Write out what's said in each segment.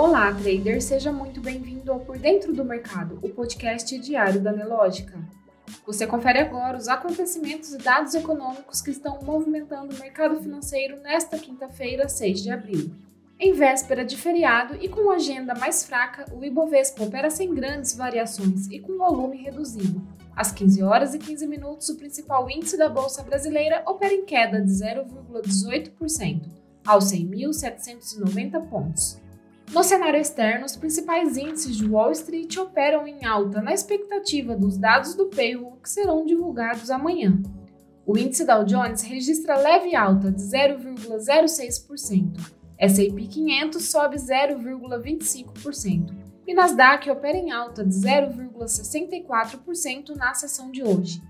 Olá, trader, seja muito bem-vindo ao Por Dentro do Mercado, o podcast diário da Nelógica. Você confere agora os acontecimentos e dados econômicos que estão movimentando o mercado financeiro nesta quinta-feira, 6 de abril. Em véspera de feriado e com agenda mais fraca, o Ibovespa opera sem grandes variações e com volume reduzido. Às 15 horas e 15 minutos, o principal índice da Bolsa Brasileira opera em queda de 0,18%, aos 100.790 pontos. No cenário externo, os principais índices de Wall Street operam em alta na expectativa dos dados do payroll que serão divulgados amanhã. O índice Dow Jones registra leve alta de 0,06%, S&P 500 sobe 0,25% e Nasdaq opera em alta de 0,64% na sessão de hoje.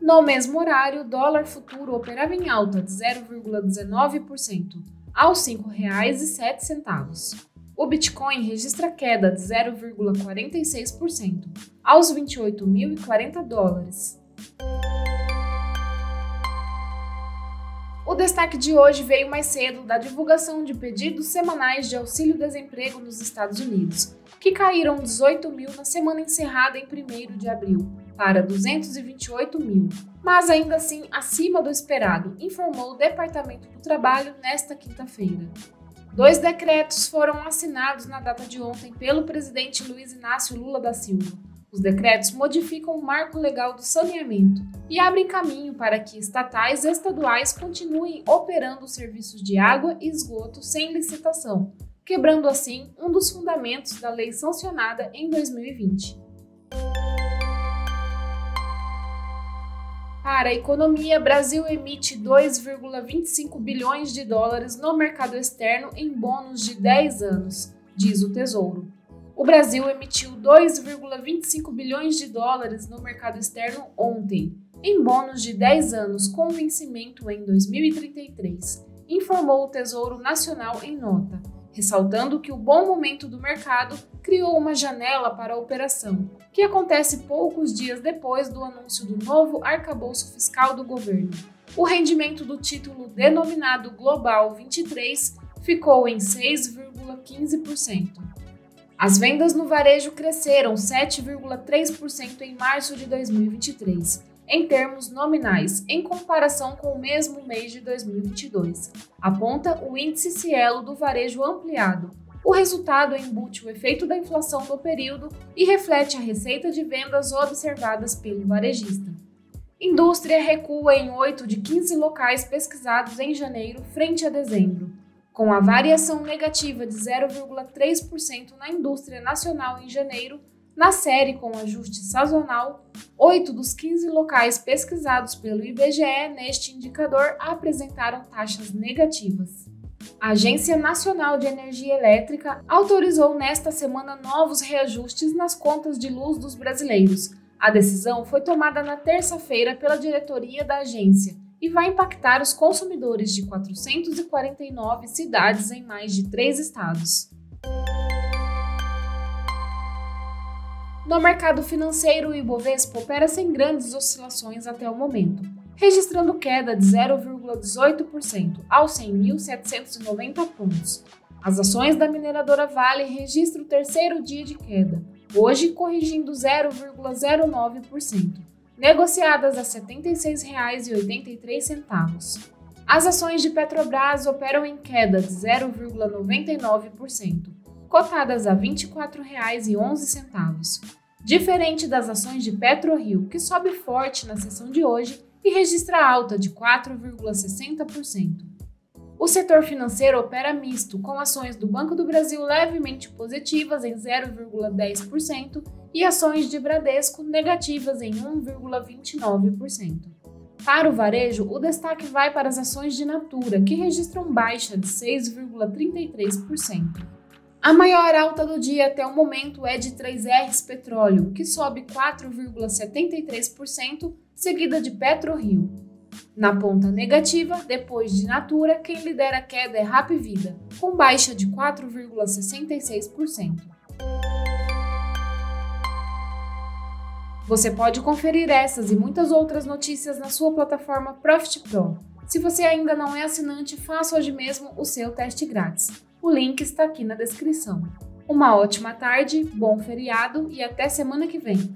No mesmo horário, o dólar futuro operava em alta de 0,19%, aos R$ 5,07 o Bitcoin registra queda de 0,46% aos 28.040 dólares. O destaque de hoje veio mais cedo da divulgação de pedidos semanais de auxílio-desemprego nos Estados Unidos, que caíram 18 mil na semana encerrada em 1 de abril, para 228 mil, mas ainda assim acima do esperado, informou o Departamento do Trabalho nesta quinta-feira. Dois decretos foram assinados na data de ontem pelo presidente Luiz Inácio Lula da Silva. Os decretos modificam o marco legal do saneamento e abrem caminho para que estatais e estaduais continuem operando serviços de água e esgoto sem licitação, quebrando assim um dos fundamentos da lei sancionada em 2020. Para a economia, Brasil emite 2,25 bilhões de dólares no mercado externo em bônus de 10 anos, diz o Tesouro. O Brasil emitiu 2,25 bilhões de dólares no mercado externo ontem, em bônus de 10 anos com vencimento em 2033, informou o Tesouro Nacional em nota ressaltando que o bom momento do mercado criou uma janela para a operação, que acontece poucos dias depois do anúncio do novo arcabouço fiscal do governo. O rendimento do título denominado Global 23 ficou em 6,15%. As vendas no varejo cresceram 7,3% em março de 2023, em termos nominais, em comparação com o mesmo mês de 2022, aponta o índice Cielo do varejo ampliado. O resultado embute o efeito da inflação no período e reflete a receita de vendas observadas pelo varejista. Indústria recua em 8 de 15 locais pesquisados em janeiro frente a dezembro, com a variação negativa de 0,3% na indústria nacional em janeiro na série com ajuste sazonal, 8 dos 15 locais pesquisados pelo IBGE neste indicador apresentaram taxas negativas. A Agência Nacional de Energia Elétrica autorizou nesta semana novos reajustes nas contas de luz dos brasileiros. A decisão foi tomada na terça-feira pela diretoria da agência e vai impactar os consumidores de 449 cidades em mais de três estados. No mercado financeiro, o Ibovespa opera sem grandes oscilações até o momento, registrando queda de 0,18% aos 100.790 pontos. As ações da mineradora Vale registram o terceiro dia de queda, hoje corrigindo 0,09%, negociadas a R$ 76,83. As ações de Petrobras operam em queda de 0,99%, cotadas a R$ 24,11 diferente das ações de PetroRio, que sobe forte na sessão de hoje e registra alta de 4,60%. O setor financeiro opera misto, com ações do Banco do Brasil levemente positivas em 0,10% e ações de Bradesco negativas em 1,29%. Para o varejo, o destaque vai para as ações de Natura, que registram baixa de 6,33%. A maior alta do dia até o momento é de 3Rs Petróleo, que sobe 4,73%, seguida de PetroRio. Na ponta negativa, depois de Natura, quem lidera a queda é Rap Vida, com baixa de 4,66%. Você pode conferir essas e muitas outras notícias na sua plataforma Profit Pro. Se você ainda não é assinante, faça hoje mesmo o seu teste grátis. O link está aqui na descrição. Uma ótima tarde, bom feriado e até semana que vem.